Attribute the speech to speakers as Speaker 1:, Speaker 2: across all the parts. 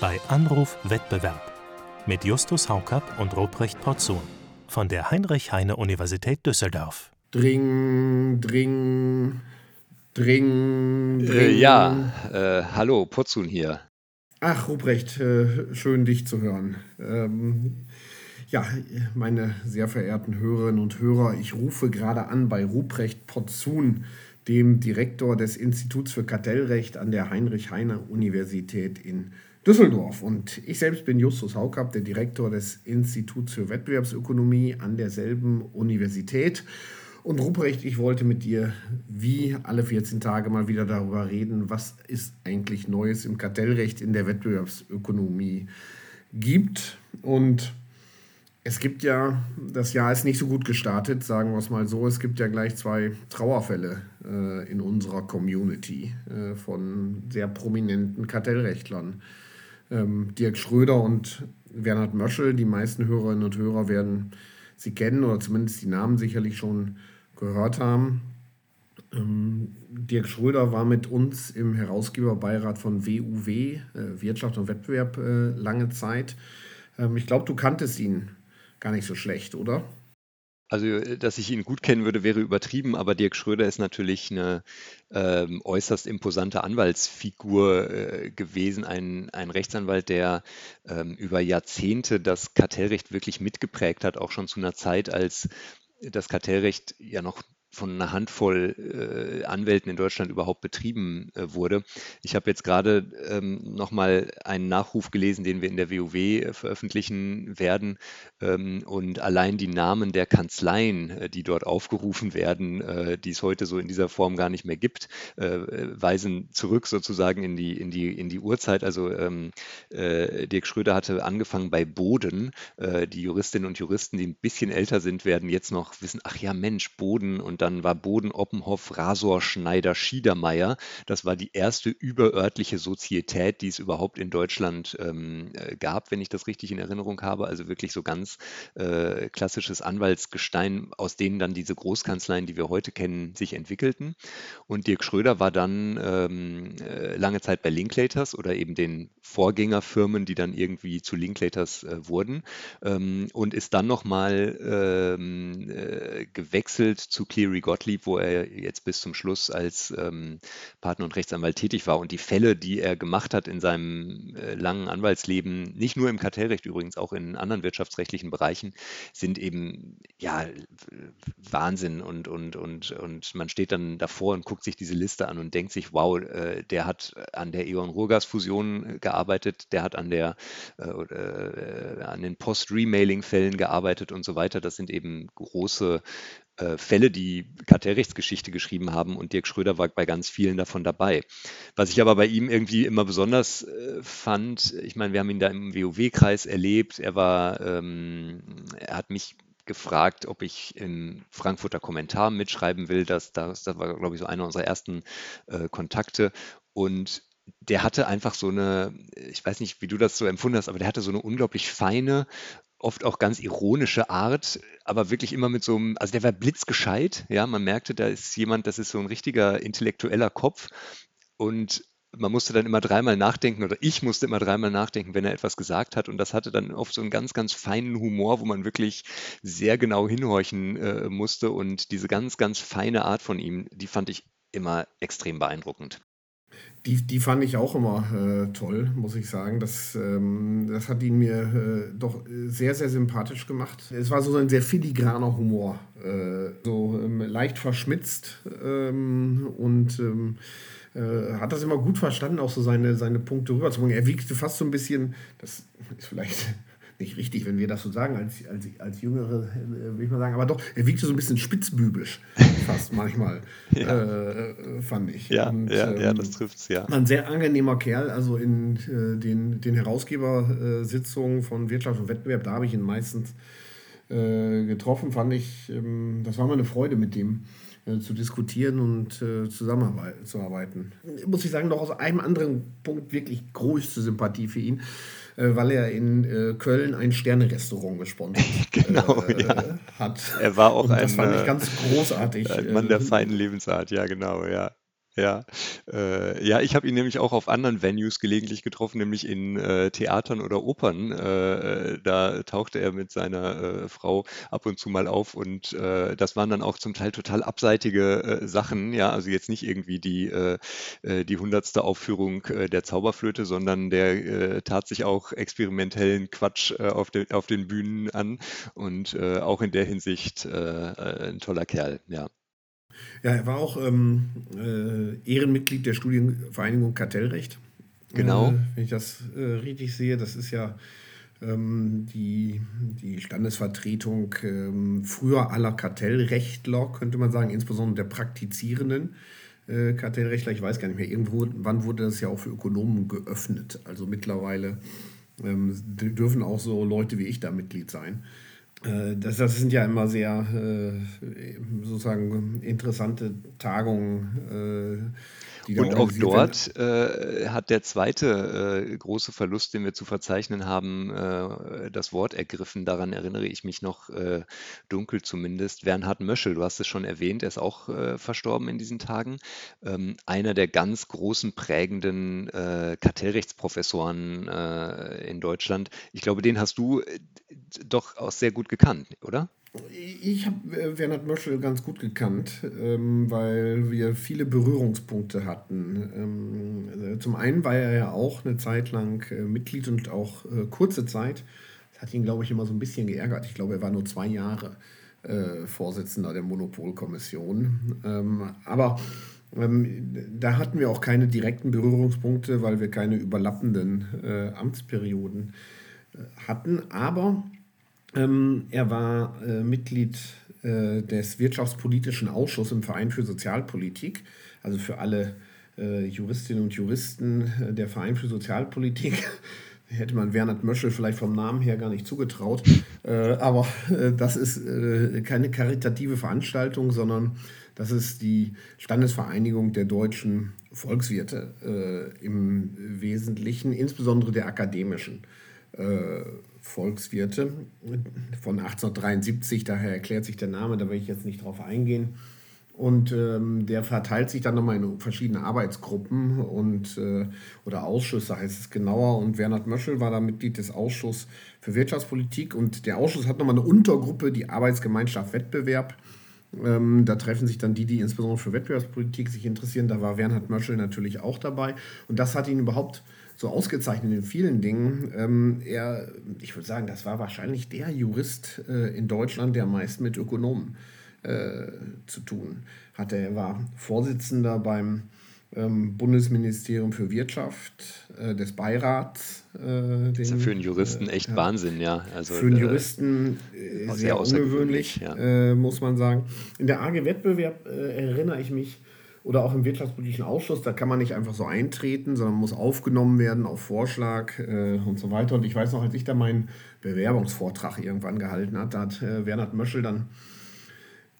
Speaker 1: bei Anruf Wettbewerb mit Justus Haukapp und Ruprecht Porzun von der Heinrich-Heine-Universität Düsseldorf.
Speaker 2: Dring, dring, dring,
Speaker 3: Äh,
Speaker 2: dring.
Speaker 3: ja, äh, hallo, Potzun hier.
Speaker 2: Ach, Ruprecht, äh, schön dich zu hören. Ähm, ja, meine sehr verehrten Hörerinnen und Hörer, ich rufe gerade an bei Ruprecht Potzun, dem Direktor des Instituts für Kartellrecht an der Heinrich-Heine-Universität in Düsseldorf. Und ich selbst bin Justus Haukapp, der Direktor des Instituts für Wettbewerbsökonomie an derselben Universität. Und Ruprecht, ich wollte mit dir wie alle 14 Tage mal wieder darüber reden, was ist eigentlich Neues im Kartellrecht in der Wettbewerbsökonomie gibt. Und es gibt ja, das Jahr ist nicht so gut gestartet, sagen wir es mal so. Es gibt ja gleich zwei Trauerfälle äh, in unserer Community äh, von sehr prominenten Kartellrechtlern. Ähm, Dirk Schröder und Bernhard Möschel, die meisten Hörerinnen und Hörer werden sie kennen oder zumindest die Namen sicherlich schon gehört haben. Ähm, Dirk Schröder war mit uns im Herausgeberbeirat von WUW, äh, Wirtschaft und Wettbewerb, äh, lange Zeit. Ähm, ich glaube, du kanntest ihn gar nicht so schlecht, oder?
Speaker 3: Also, äh, dass ich ihn gut kennen würde, wäre übertrieben, aber Dirk Schröder ist natürlich eine ähm, äußerst imposante Anwaltsfigur äh, gewesen, ein, ein Rechtsanwalt, der ähm, über Jahrzehnte das Kartellrecht wirklich mitgeprägt hat, auch schon zu einer Zeit, als das Kartellrecht ja noch von einer Handvoll äh, Anwälten in Deutschland überhaupt betrieben äh, wurde. Ich habe jetzt gerade ähm, nochmal einen Nachruf gelesen, den wir in der WoW äh, veröffentlichen werden. Ähm, und allein die Namen der Kanzleien, äh, die dort aufgerufen werden, äh, die es heute so in dieser Form gar nicht mehr gibt, äh, weisen zurück sozusagen in die, in die, in die Urzeit. Also ähm, äh, Dirk Schröder hatte angefangen bei Boden. Die Juristinnen und Juristen, die ein bisschen älter sind, werden jetzt noch wissen, ach ja, Mensch, Boden und dann war Boden, Oppenhoff, Rasor, Schneider, Schiedermeier. Das war die erste überörtliche Sozietät, die es überhaupt in Deutschland ähm, äh, gab, wenn ich das richtig in Erinnerung habe. Also wirklich so ganz äh, klassisches Anwaltsgestein, aus denen dann diese Großkanzleien, die wir heute kennen, sich entwickelten. Und Dirk Schröder war dann ähm, äh, lange Zeit bei Linklaters oder eben den Vorgängerfirmen, die dann irgendwie zu Linklaters äh, wurden ähm, und ist dann nochmal ähm, äh, gewechselt zu Cleary Gottlieb, wo er jetzt bis zum Schluss als ähm, Partner und Rechtsanwalt tätig war. Und die Fälle, die er gemacht hat in seinem äh, langen Anwaltsleben, nicht nur im Kartellrecht übrigens, auch in anderen wirtschaftsrechtlichen Bereichen, sind eben ja Wahnsinn. Und, und, und, und man steht dann davor und guckt sich diese Liste an und denkt sich, wow, äh, der hat an der E.ON-Ruhrgas-Fusion gearbeitet, der hat an der äh, äh, an den Post-Remailing-Fällen gearbeitet und so weiter. Das sind eben große Fälle, die Kartellrechtsgeschichte geschrieben haben und Dirk Schröder war bei ganz vielen davon dabei. Was ich aber bei ihm irgendwie immer besonders äh, fand, ich meine, wir haben ihn da im WoW-Kreis erlebt, er war, ähm, er hat mich gefragt, ob ich im Frankfurter Kommentar mitschreiben will. Das, das, das war, glaube ich, so einer unserer ersten äh, Kontakte. Und der hatte einfach so eine, ich weiß nicht, wie du das so empfunden hast, aber der hatte so eine unglaublich feine, oft auch ganz ironische Art, aber wirklich immer mit so einem, also der war blitzgescheit, ja, man merkte, da ist jemand, das ist so ein richtiger intellektueller Kopf. Und man musste dann immer dreimal nachdenken oder ich musste immer dreimal nachdenken, wenn er etwas gesagt hat. Und das hatte dann oft so einen ganz, ganz feinen Humor, wo man wirklich sehr genau hinhorchen äh, musste. Und diese ganz, ganz feine Art von ihm, die fand ich immer extrem beeindruckend.
Speaker 2: Die, die fand ich auch immer äh, toll, muss ich sagen. Das, ähm, das hat ihn mir äh, doch sehr, sehr sympathisch gemacht. Es war so ein sehr filigraner Humor. Äh, so ähm, leicht verschmitzt ähm, und ähm, äh, hat das immer gut verstanden, auch so seine, seine Punkte rüberzubringen. Er wiegte fast so ein bisschen, das ist vielleicht nicht richtig, wenn wir das so sagen, als, als, als Jüngere, äh, will ich mal sagen, aber doch, er wiegte so ein bisschen spitzbübisch, fast manchmal,
Speaker 3: Ja.
Speaker 2: äh, fand ich.
Speaker 3: Ja,
Speaker 2: Und,
Speaker 3: ja, ja,
Speaker 2: ähm,
Speaker 3: das trifft's, ja.
Speaker 2: ein sehr angenehmer Kerl, also in äh, den, den Herausgebersitzungen von Wirtschaft und Wettbewerb, da habe ich ihn meistens äh, getroffen, fand ich, ähm, das war mal eine Freude mit dem äh, zu diskutieren und äh, zusammenzuarbeiten. Muss ich sagen, noch aus einem anderen Punkt wirklich größte Sympathie für ihn, äh, weil er in äh, Köln ein Sterne-Restaurant gesponsert
Speaker 3: Genau,
Speaker 2: äh,
Speaker 3: ja.
Speaker 2: hat.
Speaker 3: Er war auch
Speaker 2: und das
Speaker 3: ein,
Speaker 2: fand ich
Speaker 3: äh,
Speaker 2: ganz großartig.
Speaker 3: Ein Mann der
Speaker 2: äh,
Speaker 3: feinen Lebensart, ja, genau, ja. Ja, äh, ja, ich habe ihn nämlich auch auf anderen Venues gelegentlich getroffen, nämlich in äh, Theatern oder Opern. Äh, da tauchte er mit seiner äh, Frau ab und zu mal auf und äh, das waren dann auch zum Teil total abseitige äh, Sachen. Ja, also jetzt nicht irgendwie die äh, äh, die hundertste Aufführung äh, der Zauberflöte, sondern der äh, tat sich auch experimentellen Quatsch äh, auf, de, auf den Bühnen an und äh, auch in der Hinsicht äh, äh, ein toller Kerl. Ja.
Speaker 2: Ja, er war auch ähm, äh, Ehrenmitglied der Studienvereinigung Kartellrecht.
Speaker 3: Genau.
Speaker 2: Äh, wenn ich das äh, richtig sehe, das ist ja ähm, die, die Standesvertretung ähm, früher aller Kartellrechtler, könnte man sagen, insbesondere der praktizierenden äh, Kartellrechtler. Ich weiß gar nicht mehr, irgendwo, wann wurde das ja auch für Ökonomen geöffnet? Also mittlerweile ähm, dürfen auch so Leute wie ich da Mitglied sein. Äh, das, das sind ja immer sehr äh, sozusagen interessante Tagungen.
Speaker 3: Und auch dort äh, hat der zweite äh, große Verlust, den wir zu verzeichnen haben, äh, das Wort ergriffen. Daran erinnere ich mich noch äh, dunkel zumindest. Bernhard Möschel, du hast es schon erwähnt, er ist auch äh, verstorben in diesen Tagen. Ähm, einer der ganz großen prägenden äh, Kartellrechtsprofessoren in Deutschland. Ich glaube, den hast du doch auch sehr gut gekannt, oder?
Speaker 2: Ich habe äh, Bernhard Möschel ganz gut gekannt, ähm, weil wir viele Berührungspunkte hatten. Ähm, äh, zum einen war er ja auch eine Zeit lang äh, Mitglied und auch äh, kurze Zeit. Das hat ihn, glaube ich, immer so ein bisschen geärgert. Ich glaube, er war nur zwei Jahre äh, Vorsitzender der Monopolkommission. Ähm, aber ähm, da hatten wir auch keine direkten Berührungspunkte, weil wir keine überlappenden äh, Amtsperioden hatten. Aber ähm, er war äh, Mitglied äh, des Wirtschaftspolitischen Ausschusses im Verein für Sozialpolitik, also für alle äh, Juristinnen und Juristen äh, der Verein für Sozialpolitik. Hätte man Bernhard Möschel vielleicht vom Namen her gar nicht zugetraut. Äh, aber äh, das ist keine karitative Veranstaltung, sondern das ist die Standesvereinigung der deutschen Volkswirte im Wesentlichen, insbesondere der akademischen Volkswirte von 1873, daher erklärt sich der Name, da will ich jetzt nicht drauf eingehen. Und ähm, der verteilt sich dann nochmal in verschiedene Arbeitsgruppen und, äh, oder Ausschüsse heißt es genauer. Und Bernhard Möschel war da Mitglied des Ausschusses für Wirtschaftspolitik. Und der Ausschuss hat nochmal eine Untergruppe, die Arbeitsgemeinschaft Wettbewerb. Ähm, da treffen sich dann die, die insbesondere für Wettbewerbspolitik sich interessieren. Da war Bernhard Möschel natürlich auch dabei. Und das hat ihn überhaupt so ausgezeichnet in vielen Dingen. Ähm, er, ich würde sagen, das war wahrscheinlich der Jurist äh, in Deutschland, der meist mit Ökonomen äh, zu tun hatte. Er war Vorsitzender beim ähm, Bundesministerium für Wirtschaft äh, des Beirats.
Speaker 3: Äh, den, ist ja für einen Juristen echt ja, Wahnsinn, ja.
Speaker 2: Also, für einen äh, Juristen sehr, sehr ungewöhnlich, ja. Äh, muss man sagen. In der AG Wettbewerb erinnere ich mich oder auch im Wirtschaftspolitischen Ausschuss, da kann man nicht einfach so eintreten, sondern muss aufgenommen werden auf Vorschlag äh, und so weiter. Und ich weiß noch, als ich da meinen Bewerbungsvortrag irgendwann gehalten hat, da hat äh, Bernhard Möschel dann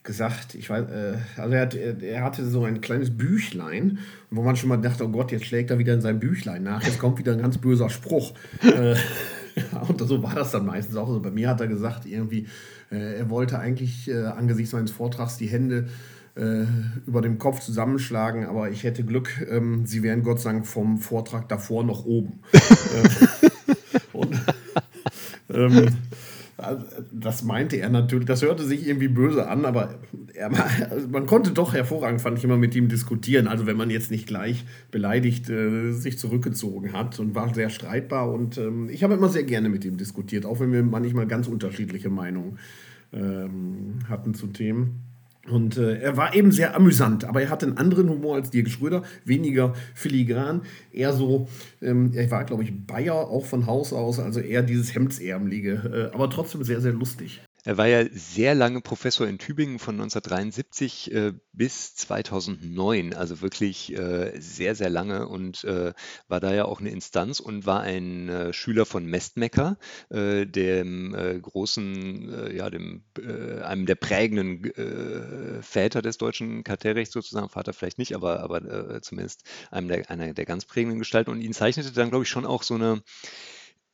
Speaker 2: gesagt, ich weiß, äh, also er, hat, er, hatte so ein kleines Büchlein, wo man schon mal dachte, oh Gott, jetzt schlägt er wieder in sein Büchlein nach, jetzt kommt wieder ein ganz böser Spruch. äh, und so war das dann meistens auch. Also bei mir hat er gesagt, irgendwie, äh, er wollte eigentlich äh, angesichts meines Vortrags die Hände über dem Kopf zusammenschlagen, aber ich hätte Glück, ähm, sie wären Gott sei Dank vom Vortrag davor noch oben. Äh, und, ähm, das meinte er natürlich, das hörte sich irgendwie böse an, aber er, also man konnte doch hervorragend, fand ich immer, mit ihm diskutieren. Also wenn man jetzt nicht gleich beleidigt äh, sich zurückgezogen hat und war sehr streitbar. Und ähm, ich habe immer sehr gerne mit ihm diskutiert, auch wenn wir manchmal ganz unterschiedliche Meinungen ähm, hatten zu Themen. Und äh, er war eben sehr amüsant, aber er hatte einen anderen Humor als Dirk Schröder, weniger filigran, eher so, ähm, er war, glaube ich, Bayer auch von Haus aus, also eher dieses Hemdsärmelige, äh, aber trotzdem sehr, sehr lustig.
Speaker 3: Er war ja sehr lange Professor in Tübingen von 1973 äh, bis 2009, also wirklich äh, sehr, sehr lange und äh, war da ja auch eine Instanz und war ein äh, Schüler von Mestmecker, äh, dem äh, großen, ja, dem, einem der prägenden Väter des deutschen Kartellrechts sozusagen, Vater vielleicht nicht, aber, aber zumindest einem der, einer der ganz prägenden Gestalten. Und ihn zeichnete dann, glaube ich, schon auch so eine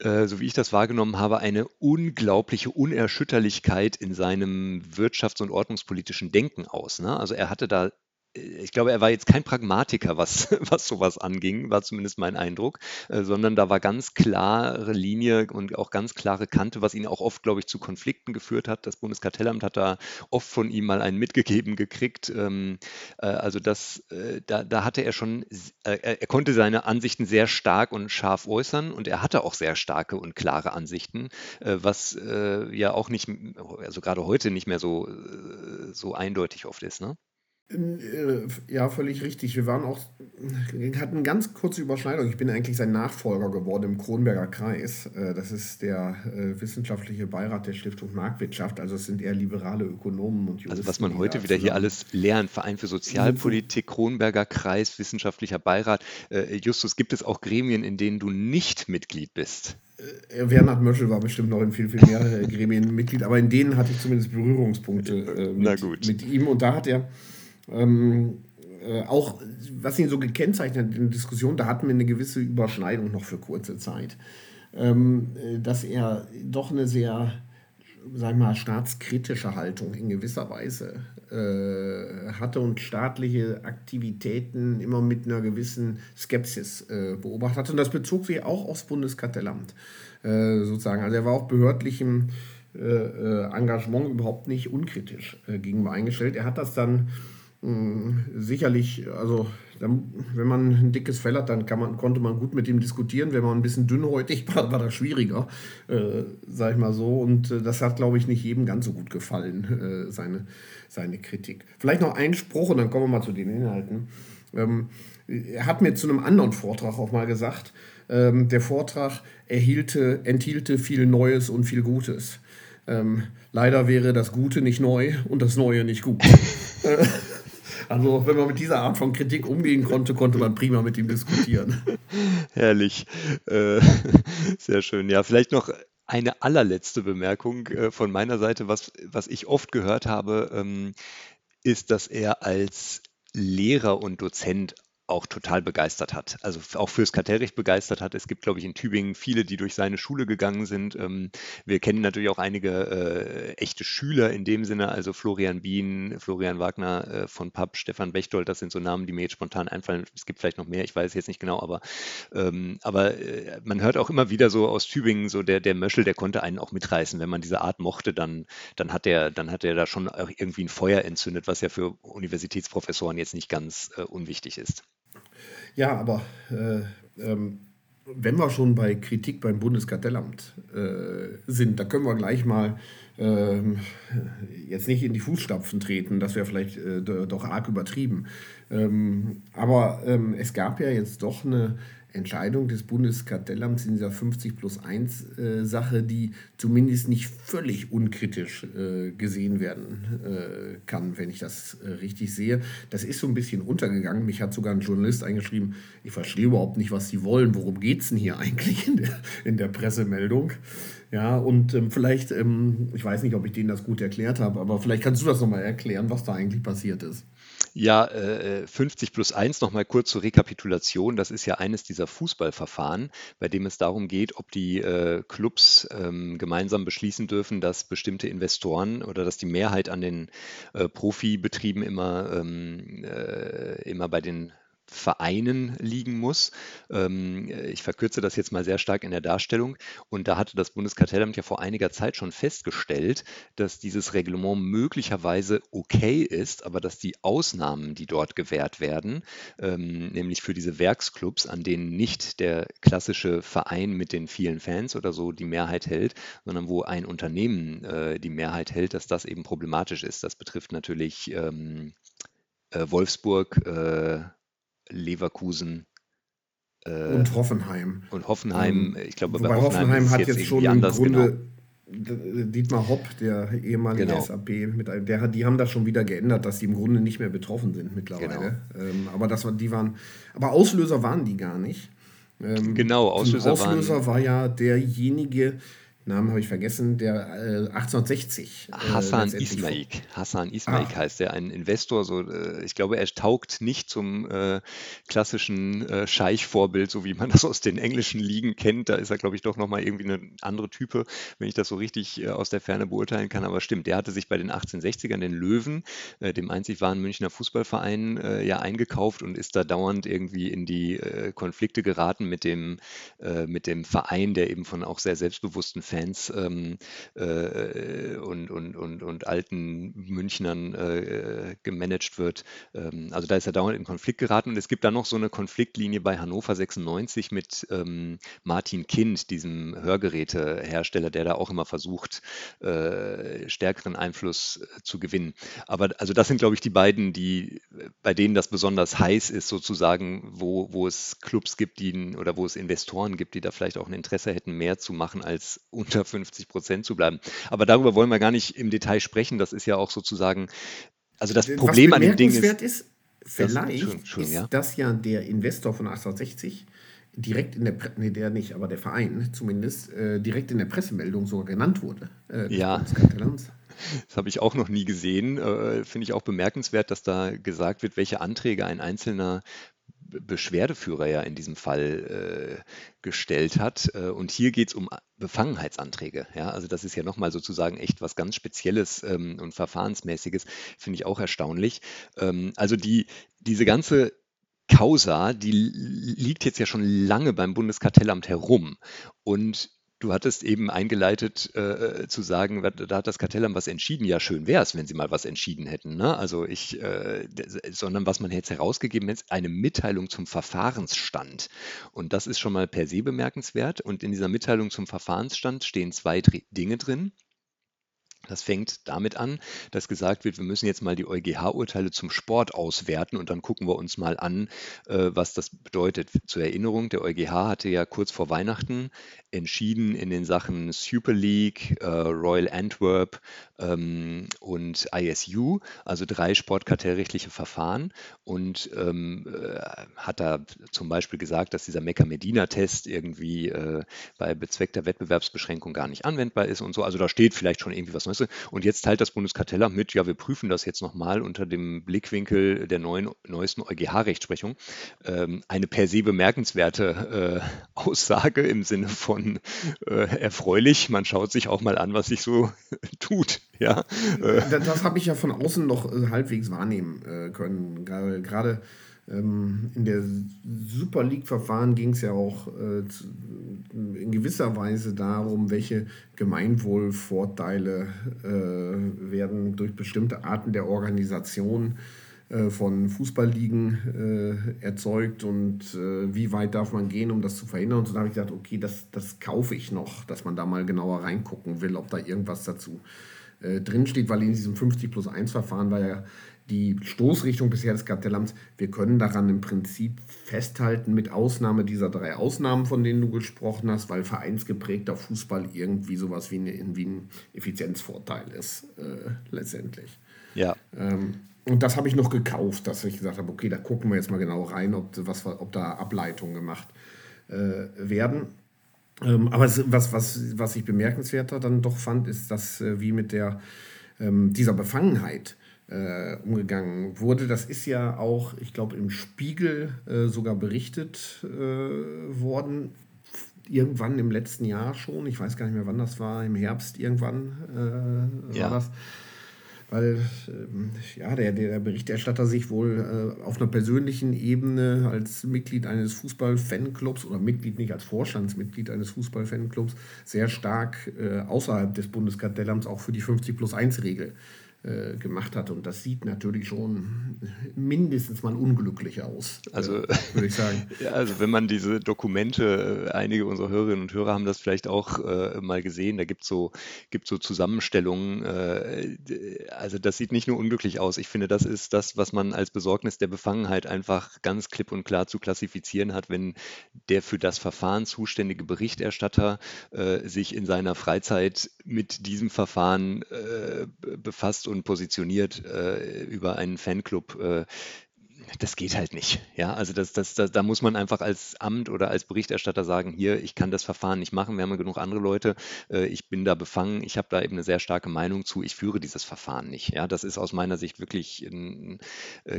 Speaker 3: äh, so wie ich das wahrgenommen habe, eine unglaubliche Unerschütterlichkeit in seinem wirtschafts- und ordnungspolitischen Denken aus. Ne? Also er hatte da ich glaube, er war jetzt kein Pragmatiker, was, was sowas anging, war zumindest mein Eindruck, äh, sondern da war ganz klare Linie und auch ganz klare Kante, was ihn auch oft, glaube ich, zu Konflikten geführt hat. Das Bundeskartellamt hat da oft von ihm mal einen mitgegeben gekriegt. Ähm, äh, also das, äh, da, da hatte er schon, er konnte seine Ansichten sehr stark und scharf äußern und er hatte auch sehr starke und klare Ansichten, was ja auch nicht, also gerade heute nicht mehr so, so eindeutig oft ist. Ne?
Speaker 2: Äh, ja, völlig richtig. Wir waren auch, hatten eine ganz kurze Überschneidung. Ich bin eigentlich sein Nachfolger geworden im Kronberger Kreis. Äh, das ist der äh, wissenschaftliche Beirat der Stiftung Marktwirtschaft. Also es sind eher liberale Ökonomen und
Speaker 3: Juristen. Also was man heute wieder hier alles lernt, Verein für Sozialpolitik, Kronberger Kreis, wissenschaftlicher Beirat. Justus, gibt es auch Gremien, in denen du nicht Mitglied bist?
Speaker 2: Bernhard Möschel war bestimmt noch in viel, viel mehr Gremien Mitglied, aber in denen hatte ich zumindest Berührungspunkte äh, mit, mit, ihm. Und da hat er ähm, äh, auch, was ihn so gekennzeichnet hat in der Diskussion, da hatten wir eine gewisse Überschneidung noch für kurze Zeit, ähm, äh, dass er doch eine sehr, wir mal, staatskritische Haltung in gewisser Weise äh, hatte und staatliche Aktivitäten immer mit einer gewissen Skepsis äh, beobachtet hat. Und das bezog sich auch aufs Bundeskartellamt äh, sozusagen. Also er war auch behördlichem äh, Engagement überhaupt nicht unkritisch gegenüber eingestellt. Er hat das dann hm, sicherlich, also wenn man ein dickes Fell hat, dann man, konnte man gut mit ihm diskutieren. Wenn man ein bisschen dünnhäutig war, war das schwieriger, äh, sag ich mal so. Und äh, das hat, glaube ich, nicht jedem ganz so gut gefallen, äh, seine, seine Kritik. Vielleicht noch ein Spruch und dann kommen wir mal zu den Inhalten. Ähm, er hat mir zu einem anderen Vortrag auch mal gesagt, ähm, der Vortrag erhielte, enthielte viel Neues und viel Gutes. Ähm, leider wäre das Gute nicht neu und das Neue nicht gut. Also wenn man mit dieser Art von Kritik umgehen konnte, konnte man prima mit ihm diskutieren.
Speaker 3: Herrlich. Äh, sehr schön. Ja, vielleicht noch eine allerletzte Bemerkung äh, von meiner Seite, was, was ich oft gehört habe, ähm, ist, dass er als Lehrer und Dozent auch total begeistert hat. Also auch fürs Kartellrecht begeistert hat. Es gibt, glaube ich, in Tübingen viele, die durch seine Schule gegangen sind. Ähm, wir kennen natürlich auch einige äh, echte Schüler in dem Sinne, also Florian Bien, Florian Wagner äh, von Papp, Stefan Bechtold, das sind so Namen, die mir jetzt spontan einfallen. Es gibt vielleicht noch mehr, ich weiß jetzt nicht genau, aber, ähm, aber äh, man hört auch immer wieder so aus Tübingen, so der, der Möschel, der konnte einen auch mitreißen. Wenn man diese Art mochte, dann, dann hat er dann hat er da schon irgendwie ein Feuer entzündet, was ja für Universitätsprofessoren jetzt nicht ganz äh, unwichtig ist.
Speaker 2: Ja, aber äh, ähm, wenn wir schon bei Kritik beim Bundeskartellamt äh, sind, da können wir gleich mal ähm, jetzt nicht in die Fußstapfen treten, das wäre vielleicht äh, doch arg übertrieben. Ähm, aber ähm, es gab ja jetzt doch eine Entscheidung des Bundeskartellamts in dieser 50 plus 1 äh, Sache, die zumindest nicht völlig unkritisch äh, gesehen werden äh, kann, wenn ich das äh, richtig sehe. Das ist so ein bisschen untergegangen. Mich hat sogar ein Journalist eingeschrieben, ich verstehe überhaupt nicht, was sie wollen. Worum geht es denn hier eigentlich in der, in der Pressemeldung? Ja, und ähm, vielleicht, ähm, ich weiß nicht, ob ich denen das gut erklärt habe, aber vielleicht kannst du das nochmal erklären, was da eigentlich passiert ist.
Speaker 3: Ja, äh, 50 plus 1 nochmal kurz zur Rekapitulation. Das ist ja eines dieser Fußballverfahren, bei dem es darum geht, ob die äh, Clubs ähm, gemeinsam beschließen dürfen, dass bestimmte Investoren oder dass die Mehrheit an den äh, Profibetrieben immer, ähm, äh, immer bei den Vereinen liegen muss. Ähm, ich verkürze das jetzt mal sehr stark in der Darstellung. Und da hatte das Bundeskartellamt ja vor einiger Zeit schon festgestellt, dass dieses Reglement möglicherweise okay ist, aber dass die Ausnahmen, die dort gewährt werden, ähm, nämlich für diese Werksclubs, an denen nicht der klassische Verein mit den vielen Fans oder so die Mehrheit hält, sondern wo ein Unternehmen äh, die Mehrheit hält, dass das eben problematisch ist. Das betrifft natürlich ähm, äh, Wolfsburg, äh, Leverkusen.
Speaker 2: Äh, und Hoffenheim.
Speaker 3: Und Hoffenheim, ähm, ich glaube,
Speaker 2: bei Hoffenheim, Hoffenheim hat jetzt, jetzt schon im Grunde genau. Dietmar Hopp, der ehemalige genau. SAP, mit, der, die haben das schon wieder geändert, dass sie im Grunde nicht mehr betroffen sind mittlerweile. Genau. Ähm, aber das war, die waren, aber Auslöser waren die gar nicht.
Speaker 3: Ähm, genau, Auslöser,
Speaker 2: Auslöser war ja derjenige, Namen habe ich vergessen, der äh, 1860.
Speaker 3: Äh, Hassan Ismaik. Hassan Ismaik ah. heißt der, ein Investor. So, äh, ich glaube, er taugt nicht zum äh, klassischen äh, Scheich-Vorbild, so wie man das aus den englischen Ligen kennt. Da ist er, glaube ich, doch nochmal irgendwie eine andere Type, wenn ich das so richtig äh, aus der Ferne beurteilen kann. Aber stimmt, der hatte sich bei den 1860ern, den Löwen, dem einzig wahren Münchner Fußballverein, ja eingekauft und ist da dauernd irgendwie in die Konflikte geraten mit dem, mit dem Verein, der eben von auch sehr selbstbewussten Fans ähm, äh, und, und, und, und alten Münchnern äh, gemanagt wird. Ähm, also da ist er dauernd in Konflikt geraten und es gibt da noch so eine Konfliktlinie bei Hannover 96 mit ähm, Martin Kind, diesem Hörgerätehersteller, der da auch immer versucht, äh, stärkeren Einfluss äh, zu gewinnen. Aber also das sind, glaube ich, die beiden, die bei denen das besonders heiß ist, sozusagen, wo, wo es Clubs gibt, die oder wo es Investoren gibt, die da vielleicht auch ein Interesse hätten, mehr zu machen als unter 50 Prozent zu bleiben. Aber darüber wollen wir gar nicht im Detail sprechen. Das ist ja auch sozusagen, also das Problem an dem Ding ist.
Speaker 2: ist vielleicht das, schon, ist ja. das ja der Investor von 1860 direkt in der, Pre nee, der nicht, aber der Verein zumindest, äh, direkt in der Pressemeldung sogar genannt wurde.
Speaker 3: Äh, ja. Das habe ich auch noch nie gesehen. Äh, Finde ich auch bemerkenswert, dass da gesagt wird, welche Anträge ein einzelner Beschwerdeführer ja in diesem Fall äh, gestellt hat. Äh, und hier geht es um Befangenheitsanträge. Ja? Also das ist ja nochmal sozusagen echt was ganz Spezielles ähm, und Verfahrensmäßiges, finde ich auch erstaunlich. Ähm, also die, diese ganze Causa, die liegt jetzt ja schon lange beim Bundeskartellamt herum. Und Du hattest eben eingeleitet äh, zu sagen, da hat das Kartellamt was entschieden. Ja, schön wäre es, wenn sie mal was entschieden hätten. Ne? Also ich, äh, sondern was man jetzt herausgegeben hat, eine Mitteilung zum Verfahrensstand. Und das ist schon mal per se bemerkenswert. Und in dieser Mitteilung zum Verfahrensstand stehen zwei Dinge drin. Das fängt damit an, dass gesagt wird, wir müssen jetzt mal die EuGH-Urteile zum Sport auswerten und dann gucken wir uns mal an, äh, was das bedeutet. Zur Erinnerung, der EuGH hatte ja kurz vor Weihnachten entschieden in den Sachen Super League, äh, Royal Antwerp ähm, und ISU, also drei sportkartellrechtliche Verfahren und ähm, äh, hat da zum Beispiel gesagt, dass dieser Mecca-Medina-Test irgendwie bei bezweckter Wettbewerbsbeschränkung gar nicht anwendbar ist und so. Also da steht vielleicht schon irgendwie was Neues. Und jetzt teilt das Bundeskartellamt mit, ja, wir prüfen das jetzt nochmal unter dem Blickwinkel der neuen, neuesten EuGH-Rechtsprechung. Ähm, eine per se bemerkenswerte äh, Aussage im Sinne von äh, erfreulich. Man schaut sich auch mal an, was sich so tut. Ja.
Speaker 2: Das, das habe ich ja von außen noch äh, halbwegs wahrnehmen äh, können. Gerade ähm, in der Super League-Verfahren ging es ja auch äh, in gewisser Weise darum, welche Gemeinwohlvorteile äh, werden durch bestimmte Arten der Organisation äh, von Fußballligen erzeugt und wie weit darf man gehen, um das zu verhindern. Und so da habe ich gedacht, okay, das, das kaufe ich noch, dass man da mal genauer reingucken will, ob da irgendwas dazu drinsteht, weil in diesem 50 plus 1 Verfahren war ja die Stoßrichtung bisher des Kartellamts, wir können daran im Prinzip festhalten, mit Ausnahme dieser drei Ausnahmen, von denen du gesprochen hast, weil vereinsgeprägter Fußball irgendwie sowas wie, eine, wie ein Effizienzvorteil ist, äh, letztendlich.
Speaker 3: Ja.
Speaker 2: Ähm, und das habe ich noch gekauft, dass ich gesagt habe, okay, da gucken wir jetzt mal genau rein, ob, was, ob da Ableitungen gemacht äh, werden. Ähm, aber was, was, was ich bemerkenswerter dann doch fand, ist, dass äh, wie mit der, ähm, dieser Befangenheit äh, umgegangen wurde. Das ist ja auch, ich glaube, im Spiegel äh, sogar berichtet äh, worden. Irgendwann im letzten Jahr schon. Ich weiß gar nicht mehr, wann das war. Im Herbst irgendwann äh, ja. war das. Weil ähm, ja, der, der Berichterstatter sich wohl äh, auf einer persönlichen Ebene als Mitglied eines Fußball-Fanclubs oder Mitglied nicht als Vorstandsmitglied eines Fußball-Fanclubs sehr stark äh, außerhalb des Bundeskartellamts auch für die 50 plus 1 Regel äh, gemacht hat. Und das sieht natürlich schon mindestens mal unglücklich aus,
Speaker 3: äh, also, äh, würde ich sagen. ja, also wenn man diese Dokumente, äh, einige unserer Hörerinnen und Hörer haben das vielleicht auch äh, mal gesehen, da gibt es so, gibt so Zusammenstellungen. Äh, also das sieht nicht nur unglücklich aus. Ich finde, das ist das, was man als Besorgnis der Befangenheit einfach ganz klipp und klar zu klassifizieren hat, wenn der für das Verfahren zuständige Berichterstatter sich in seiner Freizeit mit diesem Verfahren befasst und positioniert äh, über einen Fanclub. Äh, das geht halt nicht. Ja, also das, das, das, da muss man einfach als Amt oder als Berichterstatter sagen, hier, ich kann das Verfahren nicht machen, wir haben ja genug andere Leute, äh, ich bin da befangen, ich habe da eben eine sehr starke Meinung zu, ich führe dieses Verfahren nicht. Ja, das ist aus meiner Sicht wirklich äh,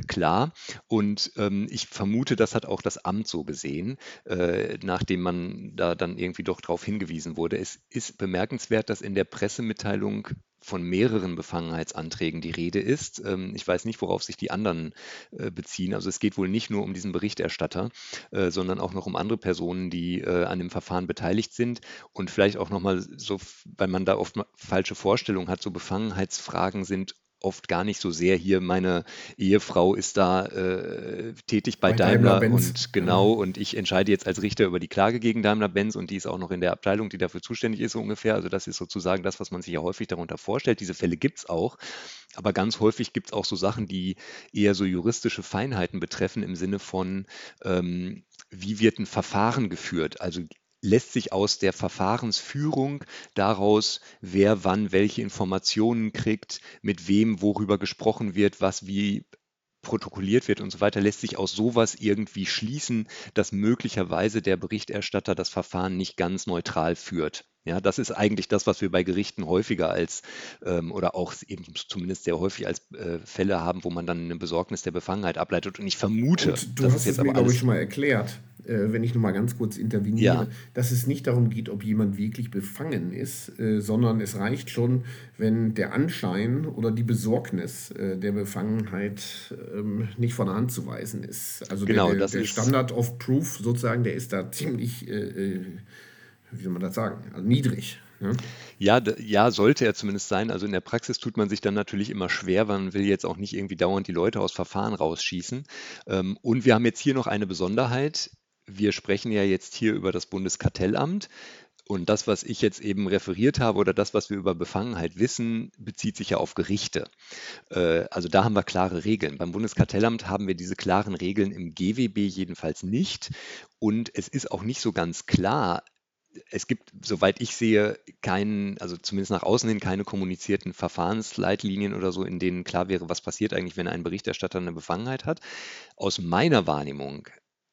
Speaker 3: klar. Und ähm, ich vermute, das hat auch das Amt so gesehen, äh, nachdem man da dann irgendwie doch darauf hingewiesen wurde. Es ist bemerkenswert, dass in der Pressemitteilung von mehreren Befangenheitsanträgen die Rede ist. Ähm, ich weiß nicht, worauf sich die anderen äh, beziehen. Also es geht wohl nicht nur um diesen Berichterstatter, äh, sondern auch noch um andere Personen, die äh, an dem Verfahren beteiligt sind. Und vielleicht auch nochmal so, weil man da oft falsche Vorstellungen hat, so Befangenheitsfragen sind oft gar nicht so sehr hier, meine Ehefrau ist da äh, tätig bei, bei Daimler, Daimler und genau, ja. und ich entscheide jetzt als Richter über die Klage gegen Daimler-Benz und die ist auch noch in der Abteilung, die dafür zuständig ist, so ungefähr. Also das ist sozusagen das, was man sich ja häufig darunter vorstellt. Diese Fälle gibt es auch. Aber ganz häufig gibt es auch so Sachen, die eher so juristische Feinheiten betreffen im Sinne von, ähm, wie wird ein Verfahren geführt? Also lässt sich aus der Verfahrensführung daraus, wer wann welche Informationen kriegt, mit wem worüber gesprochen wird, was wie protokolliert wird und so weiter, lässt sich aus sowas irgendwie schließen, dass möglicherweise der Berichterstatter das Verfahren nicht ganz neutral führt. Ja, das ist eigentlich das, was wir bei Gerichten häufiger als ähm, oder auch eben zumindest sehr häufig als äh, Fälle haben, wo man dann eine Besorgnis der Befangenheit ableitet. Und ich vermute,
Speaker 2: Und du hast es mir, glaube ich, schon mal erklärt, äh, wenn ich noch mal ganz kurz interveniere, ja. dass es nicht darum geht, ob jemand wirklich befangen ist, äh, sondern es reicht schon, wenn der Anschein oder die Besorgnis äh, der Befangenheit ähm, nicht von der Hand zu weisen ist. Also genau, der, der, der Standard of Proof sozusagen, der ist da ziemlich äh, äh, wie soll man das sagen, also niedrig.
Speaker 3: Ne? Ja, ja, sollte er zumindest sein. Also in der Praxis tut man sich dann natürlich immer schwer, weil man will jetzt auch nicht irgendwie dauernd die Leute aus Verfahren rausschießen. Ähm, und wir haben jetzt hier noch eine Besonderheit. Wir sprechen ja jetzt hier über das Bundeskartellamt. Und das, was ich jetzt eben referiert habe oder das, was wir über Befangenheit wissen, bezieht sich ja auf Gerichte. Äh, also da haben wir klare Regeln. Beim Bundeskartellamt haben wir diese klaren Regeln im GWB jedenfalls nicht. Und es ist auch nicht so ganz klar, es gibt, soweit ich sehe, keinen, also zumindest nach außen hin keine kommunizierten Verfahrensleitlinien oder so, in denen klar wäre, was passiert eigentlich, wenn ein Berichterstatter eine Befangenheit hat. Aus meiner Wahrnehmung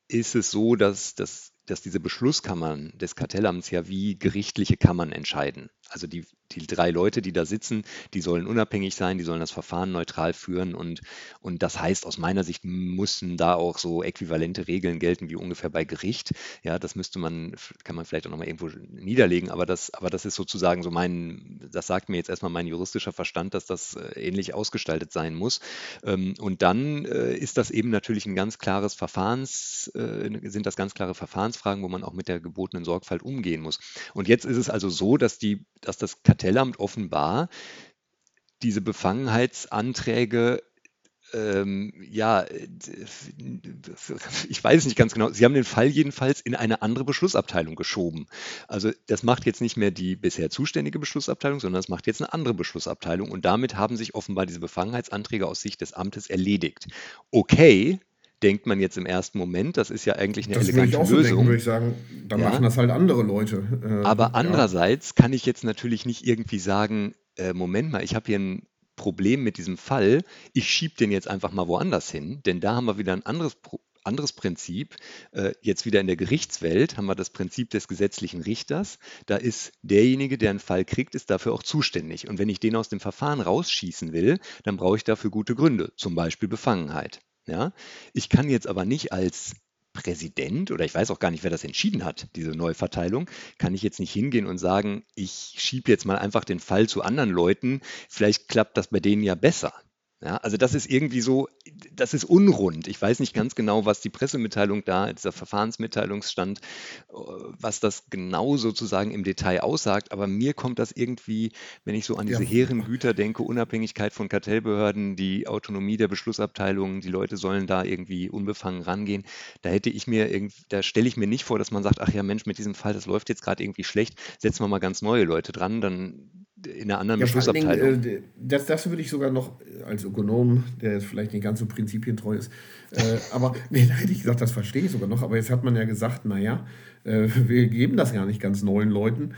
Speaker 3: ist es so, dass, dass, dass diese Beschlusskammern des Kartellamts ja wie gerichtliche Kammern entscheiden. Also die, die drei Leute, die da sitzen, die sollen unabhängig sein, die sollen das Verfahren neutral führen und, und das heißt, aus meiner Sicht müssen da auch so äquivalente Regeln gelten wie ungefähr bei Gericht. Ja, das müsste man, kann man vielleicht auch nochmal irgendwo niederlegen, aber das, aber das ist sozusagen so mein, das sagt mir jetzt erstmal mein juristischer Verstand, dass das äh, ähnlich ausgestaltet sein muss. Ähm, und dann äh, ist das eben natürlich ein ganz klares Verfahrens, äh, sind das ganz klare Verfahrensfragen, wo man auch mit der gebotenen Sorgfalt umgehen muss. Und jetzt ist es also so, dass die dass das Kartellamt offenbar diese Befangenheitsanträge ähm, ja, ich weiß es nicht ganz genau. Sie haben den Fall jedenfalls in eine andere Beschlussabteilung geschoben. Also das macht jetzt nicht mehr die bisher zuständige Beschlussabteilung, sondern das macht jetzt eine andere Beschlussabteilung. Und damit haben sich offenbar diese Befangenheitsanträge aus Sicht des Amtes erledigt. Okay, denkt man jetzt im ersten Moment. Das ist ja eigentlich eine das elegante würde ich auch Lösung. So denken,
Speaker 2: würde ich sagen, da ja. machen das halt andere Leute.
Speaker 3: Äh, Aber andererseits ja. kann ich jetzt natürlich nicht irgendwie sagen, äh, Moment mal, ich habe hier ein Problem mit diesem Fall, ich schiebe den jetzt einfach mal woanders hin, denn da haben wir wieder ein anderes Problem anderes Prinzip. Äh, jetzt wieder in der Gerichtswelt haben wir das Prinzip des gesetzlichen Richters. Da ist derjenige, der einen Fall kriegt, ist dafür auch zuständig. Und wenn ich den aus dem Verfahren rausschießen will, dann brauche ich dafür gute Gründe, zum Beispiel Befangenheit. Ja? Ich kann jetzt aber nicht als Präsident oder ich weiß auch gar nicht, wer das entschieden hat, diese Neuverteilung, kann ich jetzt nicht hingehen und sagen, ich schiebe jetzt mal einfach den Fall zu anderen Leuten, vielleicht klappt das bei denen ja besser. Ja, also das ist irgendwie so, das ist unrund. Ich weiß nicht ganz genau, was die Pressemitteilung da, dieser Verfahrensmitteilungsstand, äh, was das genau sozusagen im Detail aussagt, aber mir kommt das irgendwie, wenn ich so an diese ja. hehren Güter denke, Unabhängigkeit von Kartellbehörden, die Autonomie der Beschlussabteilungen, die Leute sollen da irgendwie unbefangen rangehen, da hätte ich mir, da stelle ich mir nicht vor, dass man sagt, ach ja Mensch, mit diesem Fall, das läuft jetzt gerade irgendwie schlecht, setzen wir mal ganz neue Leute dran, dann in einer anderen ja, Beschlussabteilung. Dingen,
Speaker 2: äh, das, das würde ich sogar noch als Ökonom, der jetzt vielleicht nicht ganz so prinzipientreu ist, äh, aber nee, da hätte ich gesagt, das verstehe ich sogar noch. Aber jetzt hat man ja gesagt, naja, äh, wir geben das gar nicht ganz neuen Leuten.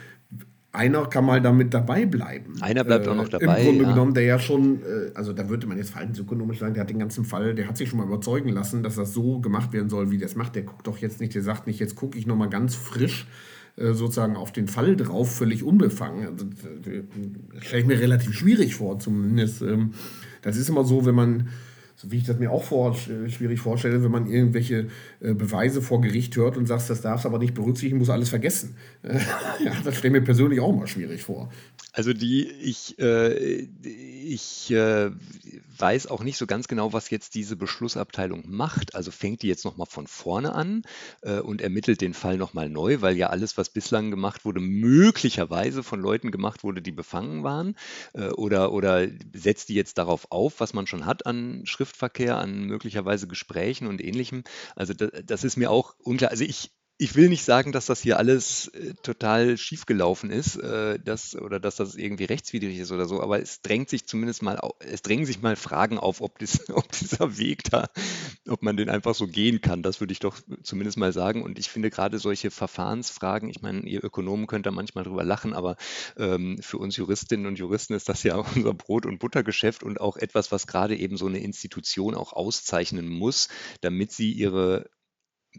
Speaker 2: einer kann mal damit dabei bleiben.
Speaker 3: Einer bleibt auch noch dabei.
Speaker 2: Im Grunde
Speaker 3: ja.
Speaker 2: genommen, der ja schon, äh, also da würde man jetzt verhaltensökonomisch sagen, der hat den ganzen Fall, der hat sich schon mal überzeugen lassen, dass das so gemacht werden soll, wie der es macht. Der guckt doch jetzt nicht, der sagt nicht, jetzt gucke ich nochmal ganz frisch äh, sozusagen auf den Fall drauf, völlig unbefangen. Also, das stelle ich mir relativ schwierig vor, zumindest. Ähm, das ist immer so, wenn man so wie ich das mir auch vor, schwierig vorstelle, wenn man irgendwelche äh, Beweise vor Gericht hört und sagt, das darfst du aber nicht berücksichtigen, muss alles vergessen. ja, das stelle ich mir persönlich auch mal schwierig vor.
Speaker 3: Also die, ich, äh, ich äh, weiß auch nicht so ganz genau, was jetzt diese Beschlussabteilung macht. Also fängt die jetzt nochmal von vorne an äh, und ermittelt den Fall nochmal neu, weil ja alles, was bislang gemacht wurde, möglicherweise von Leuten gemacht wurde, die befangen waren. Äh, oder, oder setzt die jetzt darauf auf, was man schon hat an Schriftverkehr, an möglicherweise Gesprächen und ähnlichem. Also das, das ist mir auch unklar. Also ich, ich will nicht sagen, dass das hier alles äh, total schiefgelaufen ist, äh, dass, oder dass das irgendwie rechtswidrig ist oder so, aber es drängt sich zumindest mal, es drängen sich mal Fragen auf, ob, das, ob dieser Weg da, ob man den einfach so gehen kann. Das würde ich doch zumindest mal sagen. Und ich finde gerade solche Verfahrensfragen, ich meine, ihr Ökonomen könnt da manchmal drüber lachen, aber ähm, für uns Juristinnen und Juristen ist das ja unser Brot- und Buttergeschäft und auch etwas, was gerade eben so eine Institution auch auszeichnen muss, damit sie ihre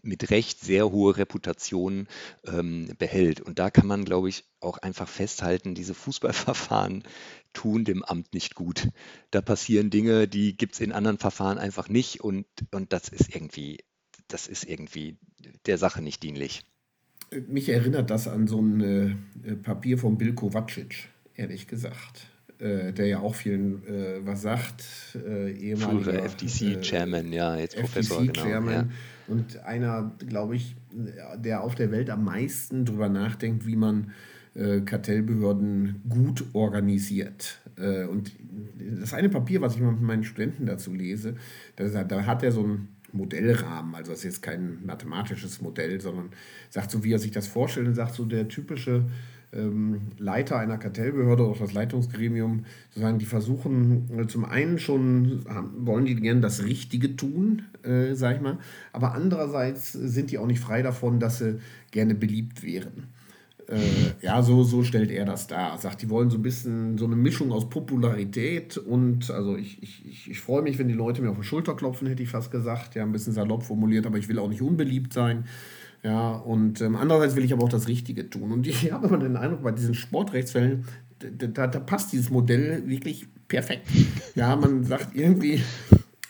Speaker 3: mit Recht sehr hohe Reputation ähm, behält. Und da kann man, glaube ich, auch einfach festhalten, diese Fußballverfahren tun dem Amt nicht gut. Da passieren Dinge, die gibt es in anderen Verfahren einfach nicht und, und das ist irgendwie, das ist irgendwie der Sache nicht dienlich.
Speaker 2: Mich erinnert das an so ein äh, Papier von Bill Kovacic, ehrlich gesagt äh, der ja auch vielen äh, was sagt,
Speaker 3: äh, ehemaliger FTC-Chairman, ja, jetzt Professor,
Speaker 2: genau. Ja. Und einer, glaube ich, der auf der Welt am meisten darüber nachdenkt, wie man äh, Kartellbehörden gut organisiert. Äh, und das eine Papier, was ich mal mit meinen Studenten dazu lese, da, da hat er so einen Modellrahmen, also das ist jetzt kein mathematisches Modell, sondern sagt so, wie er sich das vorstellt und sagt so, der typische Leiter einer Kartellbehörde oder das Leitungsgremium, sozusagen, die versuchen äh, zum einen schon, wollen die gerne das Richtige tun, äh, sag ich mal, aber andererseits sind die auch nicht frei davon, dass sie gerne beliebt wären. Äh, ja, so, so stellt er das dar. Sagt, die wollen so ein bisschen so eine Mischung aus Popularität und, also ich, ich, ich freue mich, wenn die Leute mir auf die Schulter klopfen, hätte ich fast gesagt. Ja, ein bisschen salopp formuliert, aber ich will auch nicht unbeliebt sein. Ja, und ähm, andererseits will ich aber auch das Richtige tun. Und ich habe immer den Eindruck, bei diesen Sportrechtsfällen, da, da, da passt dieses Modell wirklich perfekt. Ja, man sagt irgendwie,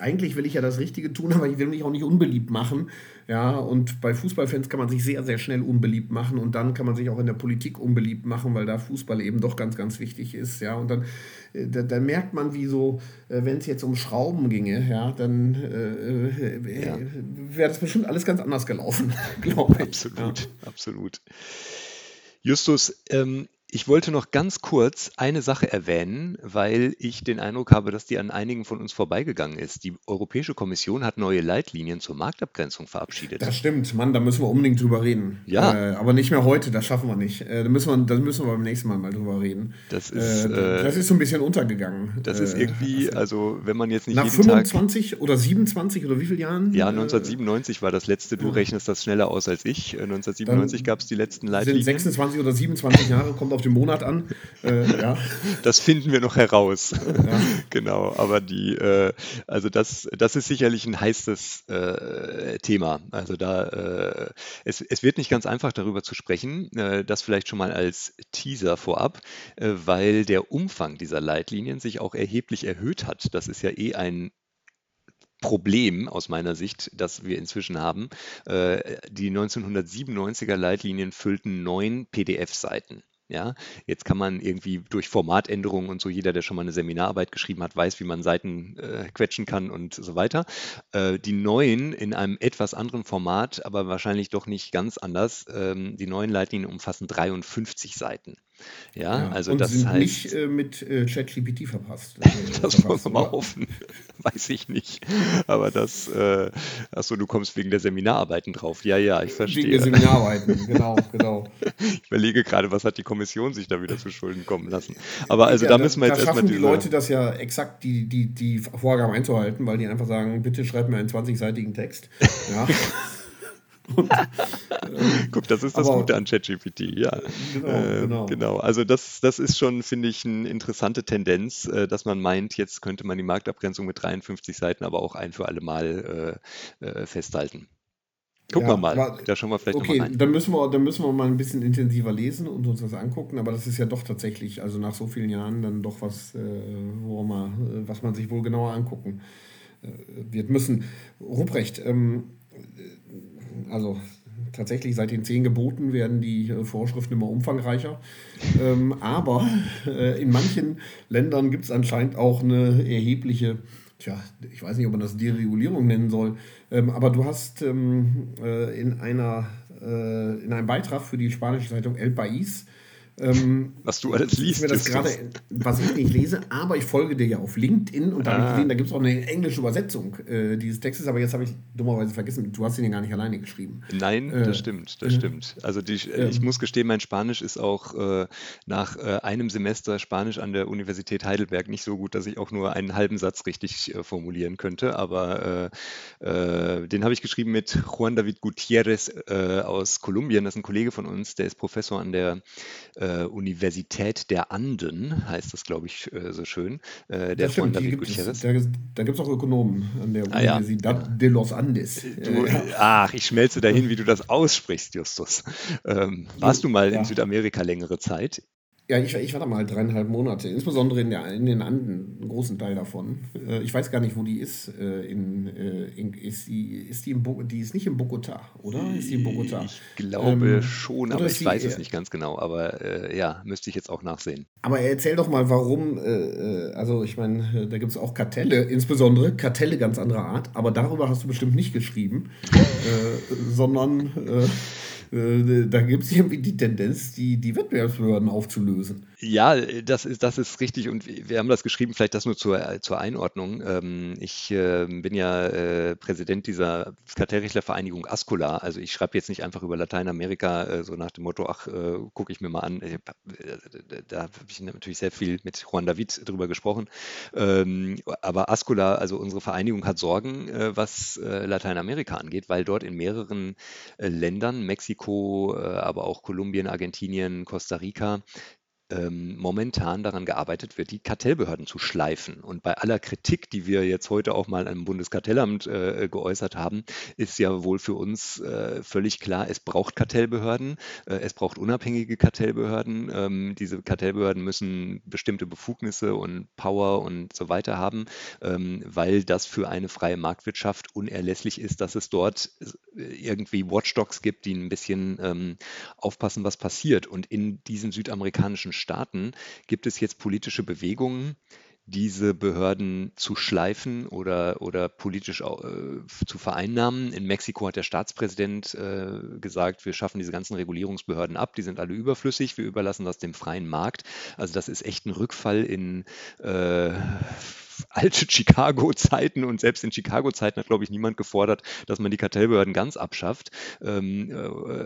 Speaker 2: eigentlich will ich ja das Richtige tun, aber ich will mich auch nicht unbeliebt machen. Ja, und bei Fußballfans kann man sich sehr, sehr schnell unbeliebt machen und dann kann man sich auch in der Politik unbeliebt machen, weil da Fußball eben doch ganz, ganz wichtig ist. Ja, und dann, äh, da, da merkt man, wie so, äh, wenn es jetzt um Schrauben ginge, ja, dann äh, äh ja. wäre das bestimmt alles ganz anders gelaufen,
Speaker 3: glaube ich. Absolut, ja. absolut. Justus, ähm, ich wollte noch ganz kurz eine Sache erwähnen, weil ich den Eindruck habe, dass die an einigen von uns vorbeigegangen ist. Die Europäische Kommission hat neue Leitlinien zur Marktabgrenzung verabschiedet.
Speaker 2: Das stimmt, Mann, da müssen wir unbedingt drüber reden. Ja. Äh, aber nicht mehr heute, das schaffen wir nicht. Äh, da, müssen wir, da müssen wir beim nächsten Mal mal drüber reden.
Speaker 3: Das ist, äh,
Speaker 2: das ist so ein bisschen untergegangen.
Speaker 3: Das ist äh, irgendwie, also wenn man jetzt nicht
Speaker 2: Nach 25 Tag, oder 27 oder wie viele Jahren?
Speaker 3: Ja, 1997 war das letzte. Du rechnest das schneller aus als ich. 1997 gab es die letzten Leitlinien.
Speaker 2: Sind 26 oder 27 Jahre, kommt auf den Monat an. Äh, ja.
Speaker 3: Das finden wir noch heraus. Ja. genau, aber die, äh, also das, das ist sicherlich ein heißes äh, Thema. Also da, äh, es, es wird nicht ganz einfach darüber zu sprechen, äh, das vielleicht schon mal als Teaser vorab, äh, weil der Umfang dieser Leitlinien sich auch erheblich erhöht hat. Das ist ja eh ein Problem aus meiner Sicht, das wir inzwischen haben. Die 1997er Leitlinien füllten neun PDF-Seiten. Ja, jetzt kann man irgendwie durch Formatänderungen und so, jeder, der schon mal eine Seminararbeit geschrieben hat, weiß, wie man Seiten äh, quetschen kann und so weiter. Äh, die neuen in einem etwas anderen Format, aber wahrscheinlich doch nicht ganz anders. Ähm, die neuen Leitlinien umfassen 53 Seiten. Ja, ja, also
Speaker 2: und
Speaker 3: das
Speaker 2: sind
Speaker 3: heißt.
Speaker 2: nicht äh, mit äh, ChatGPT verpasst.
Speaker 3: Äh, das wollen wir mal hoffen. Weiß ich nicht. Aber das, äh, achso, du kommst wegen der Seminararbeiten drauf. Ja, ja, ich verstehe. Wegen der
Speaker 2: Seminararbeiten, genau, genau.
Speaker 3: Ich überlege gerade, was hat die Kommission sich da wieder zu Schulden kommen lassen. Aber also ja, da, da müssen wir jetzt erstmal.
Speaker 2: die Leute das ja exakt, die, die, die Vorgaben einzuhalten, weil die einfach sagen, bitte schreib mir einen 20-seitigen Text. Ja.
Speaker 3: Und, äh, Guck, das ist das aber, Gute an ChatGPT, ja. Genau, äh, genau. genau. Also das, das ist schon, finde ich, eine interessante Tendenz, äh, dass man meint, jetzt könnte man die Marktabgrenzung mit 53 Seiten aber auch ein für alle Mal äh, äh, festhalten. Gucken ja, wir mal. Aber,
Speaker 2: da schauen wir vielleicht okay, dann müssen wir, dann müssen wir mal ein bisschen intensiver lesen und uns das angucken. Aber das ist ja doch tatsächlich, also nach so vielen Jahren, dann doch was, äh, wo man, äh, was man sich wohl genauer angucken äh, wird müssen. Ruprecht, ähm, also tatsächlich seit den zehn Geboten werden die äh, Vorschriften immer umfangreicher. ähm, aber äh, in manchen Ländern gibt es anscheinend auch eine erhebliche, tja, ich weiß nicht, ob man das Deregulierung nennen soll, ähm, aber du hast ähm, äh, in, einer, äh, in einem Beitrag für die spanische Zeitung El País
Speaker 3: ähm, was du alles liest.
Speaker 2: Gerade, was ich nicht lese, aber ich folge dir ja auf LinkedIn und da ah. habe ich gesehen, da gibt es auch eine englische Übersetzung äh, dieses Textes, aber jetzt habe ich dummerweise vergessen, du hast ihn ja gar nicht alleine geschrieben.
Speaker 3: Nein, äh, das stimmt, das äh, stimmt. Also die, äh, ich muss gestehen, mein Spanisch ist auch äh, nach äh, einem Semester Spanisch an der Universität Heidelberg nicht so gut, dass ich auch nur einen halben Satz richtig formulieren könnte, aber den habe ich geschrieben mit Juan David Gutierrez aus Kolumbien, das ist ein Kollege von uns, der ist Professor an der äh, Universität der Anden, heißt das, glaube ich, äh, so schön.
Speaker 2: Äh, der von David Gutierrez. Da, da gibt es auch Ökonomen an der ah, Universidad ja. de los Andes.
Speaker 3: Du, ach, ich schmelze dahin, wie du das aussprichst, Justus. Ähm, warst du mal ja. in Südamerika längere Zeit?
Speaker 2: Ja, ich, ich war da mal dreieinhalb Monate, insbesondere in, der, in den Anden, einen großen Teil davon. Äh, ich weiß gar nicht, wo die ist. Äh, in, äh, in, ist, die, ist die, in Bo die ist nicht in Bogota, oder? Ist die in Bogota?
Speaker 3: Ich glaube ähm, schon, aber ich weiß es nicht ganz genau. Aber äh, ja, müsste ich jetzt auch nachsehen.
Speaker 2: Aber erzähl doch mal, warum, äh, also ich meine, da gibt es auch Kartelle, insbesondere Kartelle ganz anderer Art, aber darüber hast du bestimmt nicht geschrieben, sondern äh, da gibt es irgendwie die Tendenz, die, die Wettbewerbsbehörden aufzulösen.
Speaker 3: Ja, das ist, das ist richtig und wir haben das geschrieben, vielleicht das nur zur, zur Einordnung. Ähm, ich äh, bin ja äh, Präsident dieser Kartellrechtlervereinigung Ascola, also ich schreibe jetzt nicht einfach über Lateinamerika so nach dem Motto, ach, gucke ich mir mal an. Da habe ich natürlich sehr viel mit Juan David drüber gesprochen. Ähm, aber Ascola, also unsere Vereinigung, hat Sorgen, was Lateinamerika angeht, weil dort in mehreren Ländern, Mexiko, Mexiko, äh, aber auch Kolumbien, Argentinien, Costa Rica ähm, momentan daran gearbeitet wird, die Kartellbehörden zu schleifen. Und bei aller Kritik, die wir jetzt heute auch mal am Bundeskartellamt äh, geäußert haben, ist ja wohl für uns äh, völlig klar, es braucht Kartellbehörden, äh, es braucht unabhängige Kartellbehörden. Ähm, diese Kartellbehörden müssen bestimmte Befugnisse und Power und so weiter haben, ähm, weil das für eine freie Marktwirtschaft unerlässlich ist, dass es dort äh, irgendwie Watchdogs gibt, die ein bisschen ähm, aufpassen, was passiert. Und in diesen südamerikanischen Staaten gibt es jetzt politische Bewegungen, diese Behörden zu schleifen oder, oder politisch äh, zu vereinnahmen. In Mexiko hat der Staatspräsident äh, gesagt, wir schaffen diese ganzen Regulierungsbehörden ab, die sind alle überflüssig, wir überlassen das dem freien Markt. Also das ist echt ein Rückfall in äh, alte Chicago-Zeiten und selbst in Chicago-Zeiten hat, glaube ich, niemand gefordert, dass man die Kartellbehörden ganz abschafft ähm, äh,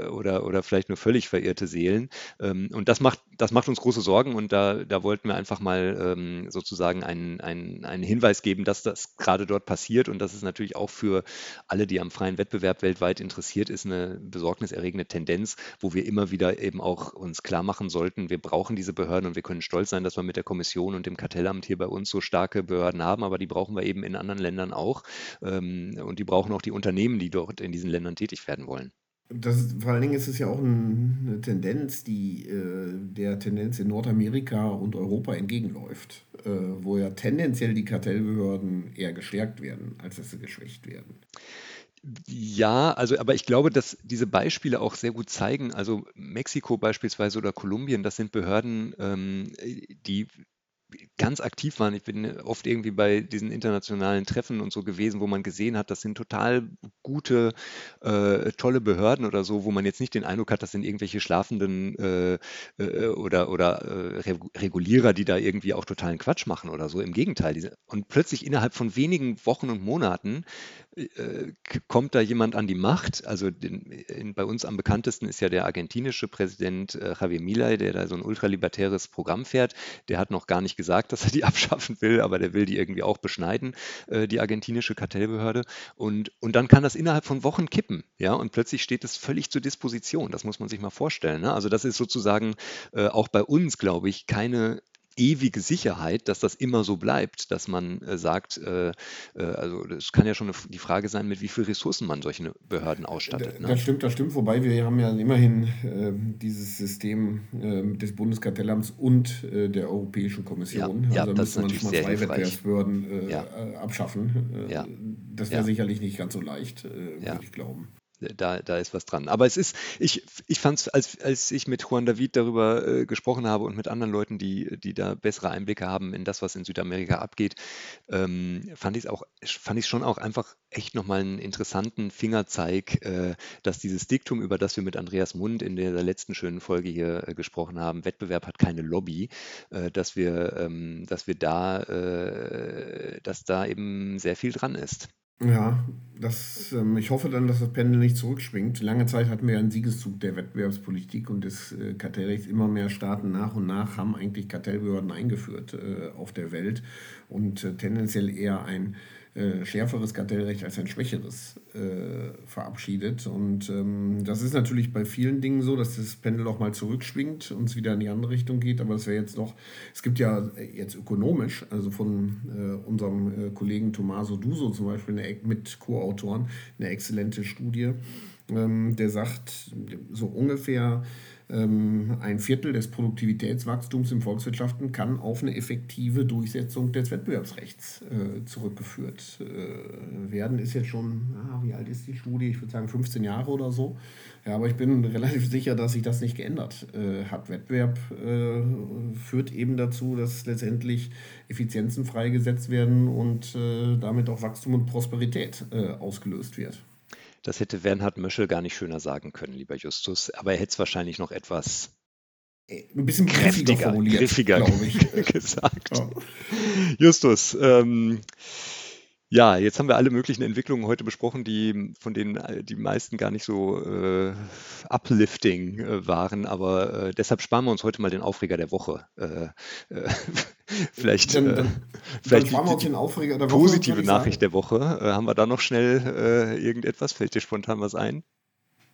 Speaker 3: oder, oder vielleicht nur völlig verirrte Seelen. Ähm, und das macht, das macht uns große Sorgen und da, da wollten wir einfach mal ähm, sozusagen einen, einen, Hinweis geben, dass das gerade dort passiert und dass es natürlich auch für alle, die am freien Wettbewerb weltweit interessiert ist, eine besorgniserregende Tendenz, wo wir immer wieder eben auch uns klar machen sollten, wir brauchen diese Behörden und wir können stolz sein, dass wir mit der Kommission und dem Kartellamt hier bei uns so starke Behörden Behörden haben, aber die brauchen wir eben in anderen Ländern auch. Ähm, und die brauchen auch die Unternehmen, die dort in diesen Ländern tätig werden wollen.
Speaker 2: Das, vor allen Dingen ist es ja auch eine Tendenz, die äh, der Tendenz in Nordamerika und Europa entgegenläuft, äh, wo ja tendenziell die Kartellbehörden eher gestärkt werden, als dass sie geschwächt werden.
Speaker 3: Ja, also aber ich glaube, dass diese Beispiele auch sehr gut zeigen, also Mexiko beispielsweise oder Kolumbien, das sind Behörden, ähm, die ganz aktiv waren. Ich bin oft irgendwie bei diesen internationalen Treffen und so gewesen, wo man gesehen hat, das sind total gute, äh, tolle Behörden oder so, wo man jetzt nicht den Eindruck hat, das sind irgendwelche schlafenden äh, äh, oder, oder äh, Regulierer, die da irgendwie auch totalen Quatsch machen oder so. Im Gegenteil. Und plötzlich innerhalb von wenigen Wochen und Monaten kommt da jemand an die Macht. Also den, in, bei uns am bekanntesten ist ja der argentinische Präsident äh, Javier Milei, der da so ein ultralibertäres Programm fährt. Der hat noch gar nicht nicht gesagt, dass er die abschaffen will, aber der will die irgendwie auch beschneiden, äh, die argentinische Kartellbehörde. Und, und dann kann das innerhalb von Wochen kippen, ja, und plötzlich steht es völlig zur Disposition. Das muss man sich mal vorstellen. Ne? Also das ist sozusagen äh, auch bei uns, glaube ich, keine ewige Sicherheit, dass das immer so bleibt, dass man äh, sagt, äh, äh, also es kann ja schon eine, die Frage sein, mit wie viel Ressourcen man solche Behörden ausstattet.
Speaker 2: Ne? Das stimmt, das stimmt. Wobei wir haben ja immerhin ähm, dieses System ähm, des Bundeskartellamts und äh, der Europäischen Kommission.
Speaker 3: Ja,
Speaker 2: also
Speaker 3: ja, müsste
Speaker 2: man
Speaker 3: schon mal zwei
Speaker 2: Wettbewerbsbehörden
Speaker 3: äh, ja.
Speaker 2: abschaffen.
Speaker 3: Ja.
Speaker 2: Das wäre sicherlich nicht ganz so leicht, würde ich glauben
Speaker 3: da, da ist was dran. Aber es ist, ich, ich fand es, als, als ich mit Juan David darüber äh, gesprochen habe und mit anderen Leuten, die, die da bessere Einblicke haben in das, was in Südamerika abgeht, ähm, fand ich es auch, fand ich schon auch einfach echt nochmal einen interessanten Fingerzeig, äh, dass dieses Diktum, über das wir mit Andreas Mund in der letzten schönen Folge hier äh, gesprochen haben, Wettbewerb hat keine Lobby, äh, dass wir, ähm, dass wir da, äh, dass da eben sehr viel dran ist.
Speaker 2: Ja, das, ähm, ich hoffe dann, dass das Pendel nicht zurückschwingt. Lange Zeit hatten wir einen Siegeszug der Wettbewerbspolitik und des äh, Kartellrechts. Immer mehr Staaten nach und nach haben eigentlich Kartellbehörden eingeführt äh, auf der Welt und äh, tendenziell eher ein äh, schärferes Kartellrecht als ein schwächeres äh, verabschiedet. Und ähm, das ist natürlich bei vielen Dingen so, dass das Pendel auch mal zurückschwingt und es wieder in die andere Richtung geht. Aber es wäre jetzt noch, es gibt ja jetzt ökonomisch, also von äh, unserem äh, Kollegen Tommaso Duso zum Beispiel eine, mit Co-Autoren, eine exzellente Studie, ähm, der sagt, so ungefähr ein Viertel des Produktivitätswachstums in Volkswirtschaften kann auf eine effektive Durchsetzung des Wettbewerbsrechts äh, zurückgeführt äh, werden. Ist jetzt schon, ah, wie alt ist die Studie? Ich würde sagen 15 Jahre oder so. Ja, aber ich bin relativ sicher, dass sich das nicht geändert äh, hat. Wettbewerb äh, führt eben dazu, dass letztendlich Effizienzen freigesetzt werden und äh, damit auch Wachstum und Prosperität äh, ausgelöst wird.
Speaker 3: Das hätte Bernhard Möschel gar nicht schöner sagen können, lieber Justus. Aber er hätte es wahrscheinlich noch etwas
Speaker 2: ein bisschen kräftiger,
Speaker 3: griffiger, glaube ich, gesagt. Ja. Justus, ähm, ja, jetzt haben wir alle möglichen Entwicklungen heute besprochen, die von denen äh, die meisten gar nicht so äh, uplifting äh, waren, aber äh, deshalb sparen wir uns heute mal den Aufreger der Woche. Äh, äh, vielleicht
Speaker 2: dann, dann, vielleicht dann uns den Aufreger der Woche.
Speaker 3: Positive Nachricht der Woche. haben wir da noch schnell irgendetwas? Fällt dir spontan was ein?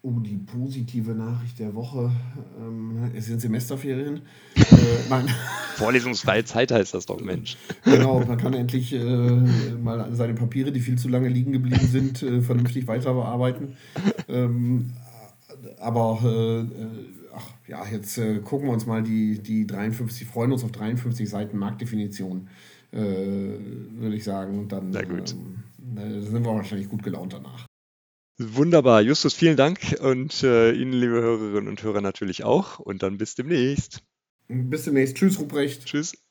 Speaker 2: Oh, die positive Nachricht der Woche. Ähm, es sind Semesterferien.
Speaker 3: äh, Vorlesungsfreie Zeit heißt das doch, Mensch.
Speaker 2: Genau, man kann endlich äh, mal seine Papiere, die viel zu lange liegen geblieben sind, äh, vernünftig weiter bearbeiten. Ähm, aber äh, ach, ja, jetzt äh, gucken wir uns mal die, die 53, freuen uns auf 53 Seiten Marktdefinition, äh, würde ich sagen. Und dann ähm, sind wir wahrscheinlich gut gelaunt danach.
Speaker 3: Wunderbar. Justus, vielen Dank und äh, Ihnen, liebe Hörerinnen und Hörer, natürlich auch. Und dann bis demnächst.
Speaker 2: Bis demnächst. Tschüss, Ruprecht.
Speaker 3: Tschüss.